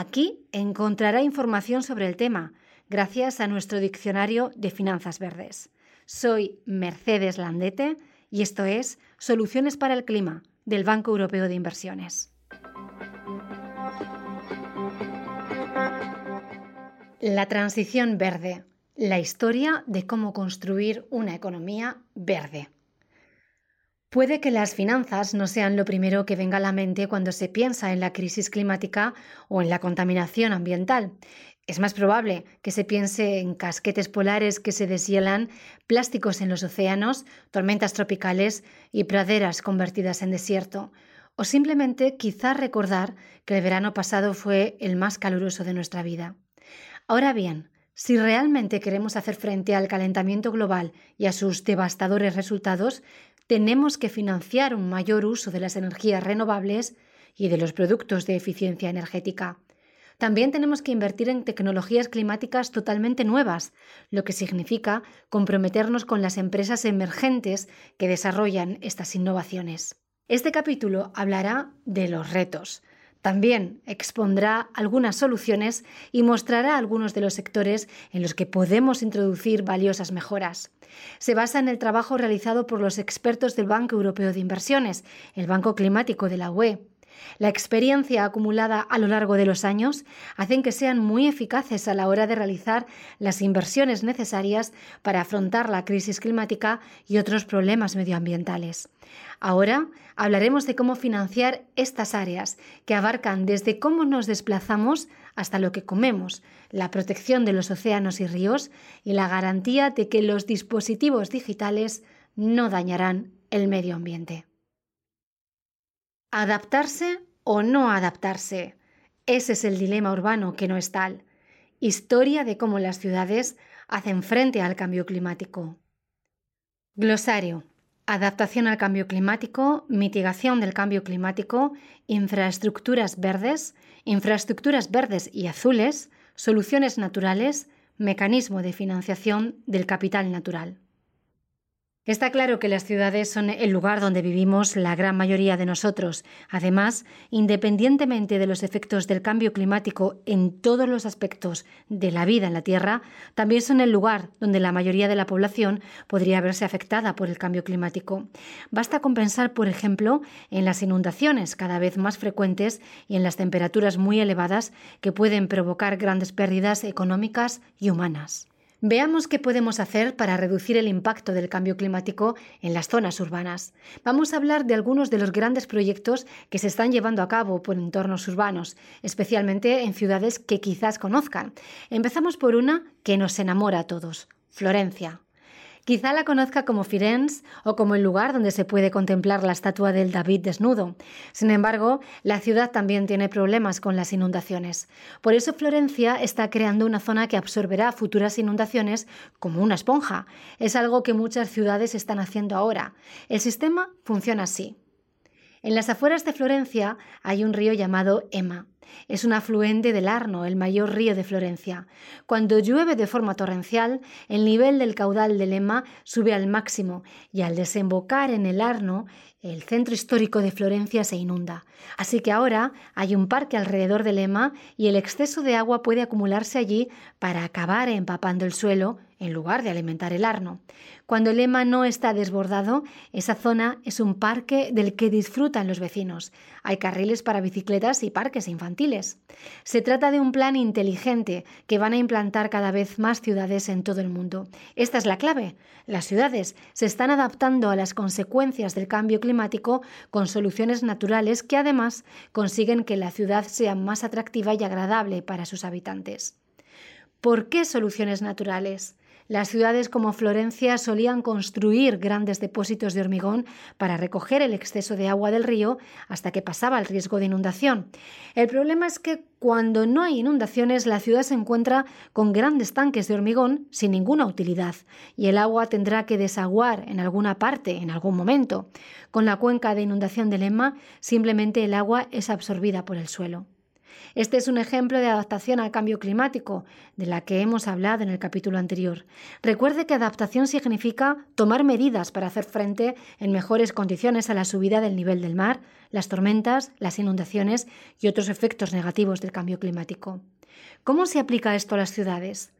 Aquí encontrará información sobre el tema, gracias a nuestro diccionario de finanzas verdes. Soy Mercedes Landete y esto es Soluciones para el Clima del Banco Europeo de Inversiones. La transición verde, la historia de cómo construir una economía verde. Puede que las finanzas no sean lo primero que venga a la mente cuando se piensa en la crisis climática o en la contaminación ambiental. Es más probable que se piense en casquetes polares que se deshielan, plásticos en los océanos, tormentas tropicales y praderas convertidas en desierto. O simplemente quizá recordar que el verano pasado fue el más caluroso de nuestra vida. Ahora bien, si realmente queremos hacer frente al calentamiento global y a sus devastadores resultados, tenemos que financiar un mayor uso de las energías renovables y de los productos de eficiencia energética. También tenemos que invertir en tecnologías climáticas totalmente nuevas, lo que significa comprometernos con las empresas emergentes que desarrollan estas innovaciones. Este capítulo hablará de los retos, también expondrá algunas soluciones y mostrará algunos de los sectores en los que podemos introducir valiosas mejoras. Se basa en el trabajo realizado por los expertos del Banco Europeo de Inversiones, el Banco Climático de la UE, la experiencia acumulada a lo largo de los años hacen que sean muy eficaces a la hora de realizar las inversiones necesarias para afrontar la crisis climática y otros problemas medioambientales. Ahora hablaremos de cómo financiar estas áreas que abarcan desde cómo nos desplazamos hasta lo que comemos, la protección de los océanos y ríos y la garantía de que los dispositivos digitales no dañarán el medio ambiente. ¿Adaptarse o no adaptarse? Ese es el dilema urbano que no es tal. Historia de cómo las ciudades hacen frente al cambio climático. Glosario. Adaptación al cambio climático, mitigación del cambio climático, infraestructuras verdes, infraestructuras verdes y azules, soluciones naturales, mecanismo de financiación del capital natural. Está claro que las ciudades son el lugar donde vivimos la gran mayoría de nosotros. Además, independientemente de los efectos del cambio climático en todos los aspectos de la vida en la Tierra, también son el lugar donde la mayoría de la población podría verse afectada por el cambio climático. Basta con pensar, por ejemplo, en las inundaciones cada vez más frecuentes y en las temperaturas muy elevadas que pueden provocar grandes pérdidas económicas y humanas. Veamos qué podemos hacer para reducir el impacto del cambio climático en las zonas urbanas. Vamos a hablar de algunos de los grandes proyectos que se están llevando a cabo por entornos urbanos, especialmente en ciudades que quizás conozcan. Empezamos por una que nos enamora a todos, Florencia. Quizá la conozca como Firenze o como el lugar donde se puede contemplar la estatua del David desnudo. Sin embargo, la ciudad también tiene problemas con las inundaciones. Por eso Florencia está creando una zona que absorberá futuras inundaciones como una esponja. Es algo que muchas ciudades están haciendo ahora. El sistema funciona así. En las afueras de Florencia hay un río llamado Ema. Es un afluente del Arno, el mayor río de Florencia. Cuando llueve de forma torrencial, el nivel del caudal del Ema sube al máximo y al desembocar en el Arno, el centro histórico de Florencia se inunda. Así que ahora hay un parque alrededor del Ema y el exceso de agua puede acumularse allí para acabar empapando el suelo en lugar de alimentar el Arno. Cuando el Ema no está desbordado, esa zona es un parque del que disfrutan los vecinos. Hay carriles para bicicletas y parques infantiles. Se trata de un plan inteligente que van a implantar cada vez más ciudades en todo el mundo. Esta es la clave. Las ciudades se están adaptando a las consecuencias del cambio climático climático con soluciones naturales que además consiguen que la ciudad sea más atractiva y agradable para sus habitantes. ¿Por qué soluciones naturales? Las ciudades como Florencia solían construir grandes depósitos de hormigón para recoger el exceso de agua del río hasta que pasaba el riesgo de inundación. El problema es que cuando no hay inundaciones, la ciudad se encuentra con grandes tanques de hormigón sin ninguna utilidad y el agua tendrá que desaguar en alguna parte en algún momento. Con la cuenca de inundación del Emma, simplemente el agua es absorbida por el suelo. Este es un ejemplo de adaptación al cambio climático, de la que hemos hablado en el capítulo anterior. Recuerde que adaptación significa tomar medidas para hacer frente en mejores condiciones a la subida del nivel del mar, las tormentas, las inundaciones y otros efectos negativos del cambio climático. ¿Cómo se aplica esto a las ciudades?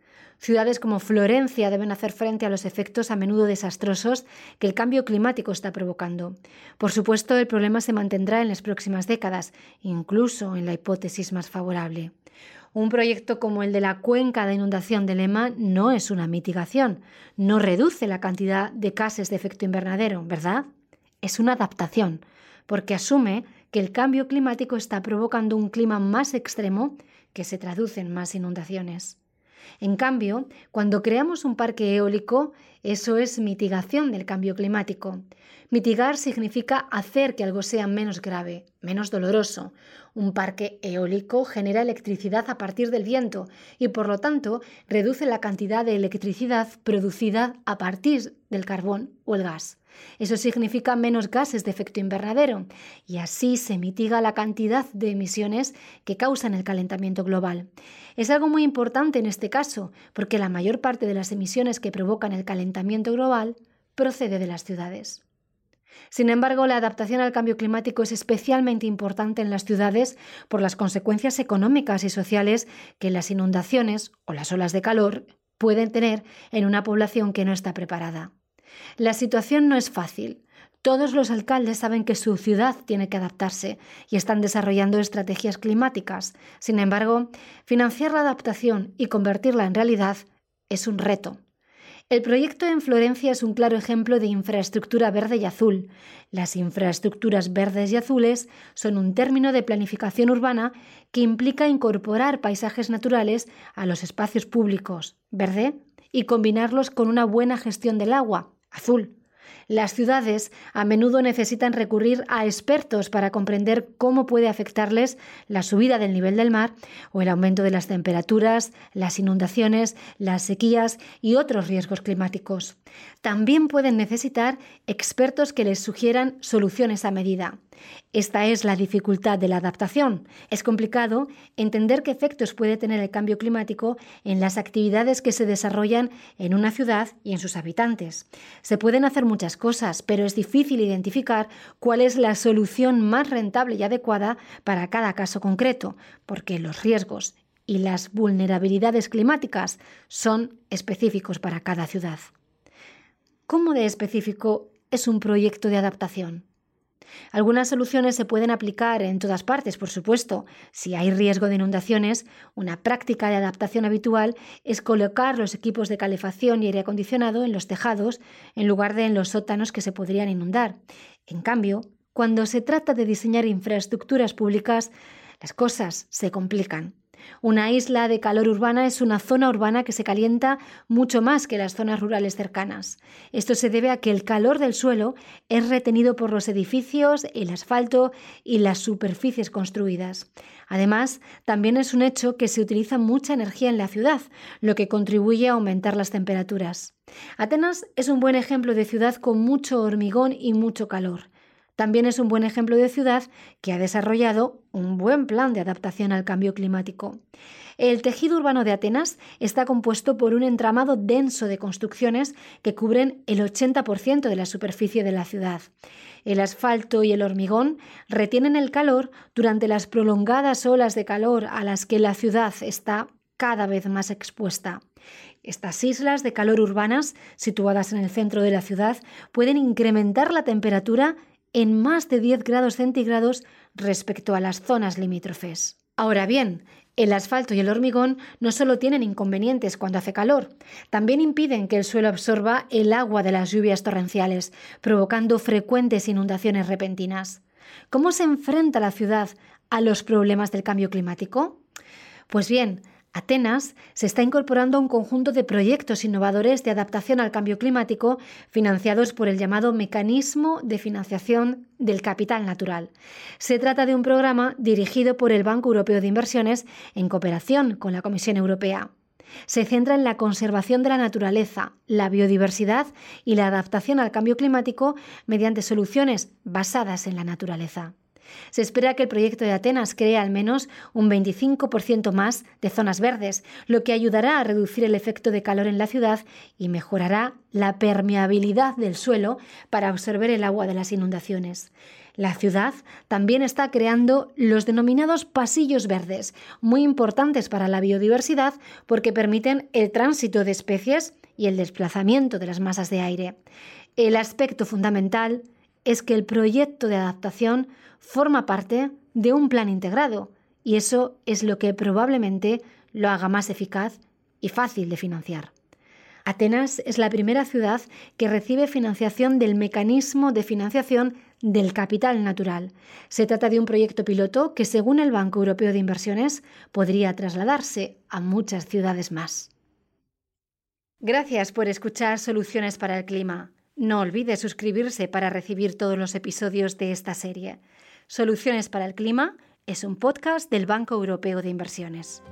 Ciudades como Florencia deben hacer frente a los efectos a menudo desastrosos que el cambio climático está provocando. Por supuesto, el problema se mantendrá en las próximas décadas, incluso en la hipótesis más favorable. Un proyecto como el de la cuenca de inundación de Lema no es una mitigación, no reduce la cantidad de gases de efecto invernadero, ¿verdad? Es una adaptación, porque asume que el cambio climático está provocando un clima más extremo que se traduce en más inundaciones. En cambio, cuando creamos un parque eólico, eso es mitigación del cambio climático. Mitigar significa hacer que algo sea menos grave, menos doloroso. Un parque eólico genera electricidad a partir del viento y por lo tanto reduce la cantidad de electricidad producida a partir del carbón o el gas. Eso significa menos gases de efecto invernadero y así se mitiga la cantidad de emisiones que causan el calentamiento global. Es algo muy importante en este caso porque la mayor parte de las emisiones que provocan el calentamiento global procede de las ciudades. Sin embargo, la adaptación al cambio climático es especialmente importante en las ciudades por las consecuencias económicas y sociales que las inundaciones o las olas de calor pueden tener en una población que no está preparada. La situación no es fácil. Todos los alcaldes saben que su ciudad tiene que adaptarse y están desarrollando estrategias climáticas. Sin embargo, financiar la adaptación y convertirla en realidad es un reto. El proyecto en Florencia es un claro ejemplo de infraestructura verde y azul. Las infraestructuras verdes y azules son un término de planificación urbana que implica incorporar paisajes naturales a los espacios públicos, verde, y combinarlos con una buena gestión del agua, azul. Las ciudades a menudo necesitan recurrir a expertos para comprender cómo puede afectarles la subida del nivel del mar o el aumento de las temperaturas, las inundaciones, las sequías y otros riesgos climáticos. También pueden necesitar expertos que les sugieran soluciones a medida. Esta es la dificultad de la adaptación. Es complicado entender qué efectos puede tener el cambio climático en las actividades que se desarrollan en una ciudad y en sus habitantes. Se pueden hacer muchas cosas, pero es difícil identificar cuál es la solución más rentable y adecuada para cada caso concreto, porque los riesgos y las vulnerabilidades climáticas son específicos para cada ciudad. ¿Cómo de específico es un proyecto de adaptación? Algunas soluciones se pueden aplicar en todas partes, por supuesto. Si hay riesgo de inundaciones, una práctica de adaptación habitual es colocar los equipos de calefacción y aire acondicionado en los tejados en lugar de en los sótanos que se podrían inundar. En cambio, cuando se trata de diseñar infraestructuras públicas, las cosas se complican. Una isla de calor urbana es una zona urbana que se calienta mucho más que las zonas rurales cercanas. Esto se debe a que el calor del suelo es retenido por los edificios, el asfalto y las superficies construidas. Además, también es un hecho que se utiliza mucha energía en la ciudad, lo que contribuye a aumentar las temperaturas. Atenas es un buen ejemplo de ciudad con mucho hormigón y mucho calor. También es un buen ejemplo de ciudad que ha desarrollado un buen plan de adaptación al cambio climático. El tejido urbano de Atenas está compuesto por un entramado denso de construcciones que cubren el 80% de la superficie de la ciudad. El asfalto y el hormigón retienen el calor durante las prolongadas olas de calor a las que la ciudad está cada vez más expuesta. Estas islas de calor urbanas, situadas en el centro de la ciudad, pueden incrementar la temperatura en más de 10 grados centígrados respecto a las zonas limítrofes. Ahora bien, el asfalto y el hormigón no solo tienen inconvenientes cuando hace calor, también impiden que el suelo absorba el agua de las lluvias torrenciales, provocando frecuentes inundaciones repentinas. ¿Cómo se enfrenta la ciudad a los problemas del cambio climático? Pues bien, Atenas se está incorporando a un conjunto de proyectos innovadores de adaptación al cambio climático financiados por el llamado Mecanismo de Financiación del Capital Natural. Se trata de un programa dirigido por el Banco Europeo de Inversiones en cooperación con la Comisión Europea. Se centra en la conservación de la naturaleza, la biodiversidad y la adaptación al cambio climático mediante soluciones basadas en la naturaleza. Se espera que el proyecto de Atenas cree al menos un 25% más de zonas verdes, lo que ayudará a reducir el efecto de calor en la ciudad y mejorará la permeabilidad del suelo para absorber el agua de las inundaciones. La ciudad también está creando los denominados pasillos verdes, muy importantes para la biodiversidad porque permiten el tránsito de especies y el desplazamiento de las masas de aire. El aspecto fundamental es que el proyecto de adaptación forma parte de un plan integrado y eso es lo que probablemente lo haga más eficaz y fácil de financiar. Atenas es la primera ciudad que recibe financiación del mecanismo de financiación del capital natural. Se trata de un proyecto piloto que, según el Banco Europeo de Inversiones, podría trasladarse a muchas ciudades más. Gracias por escuchar Soluciones para el Clima. No olvide suscribirse para recibir todos los episodios de esta serie. Soluciones para el Clima es un podcast del Banco Europeo de Inversiones.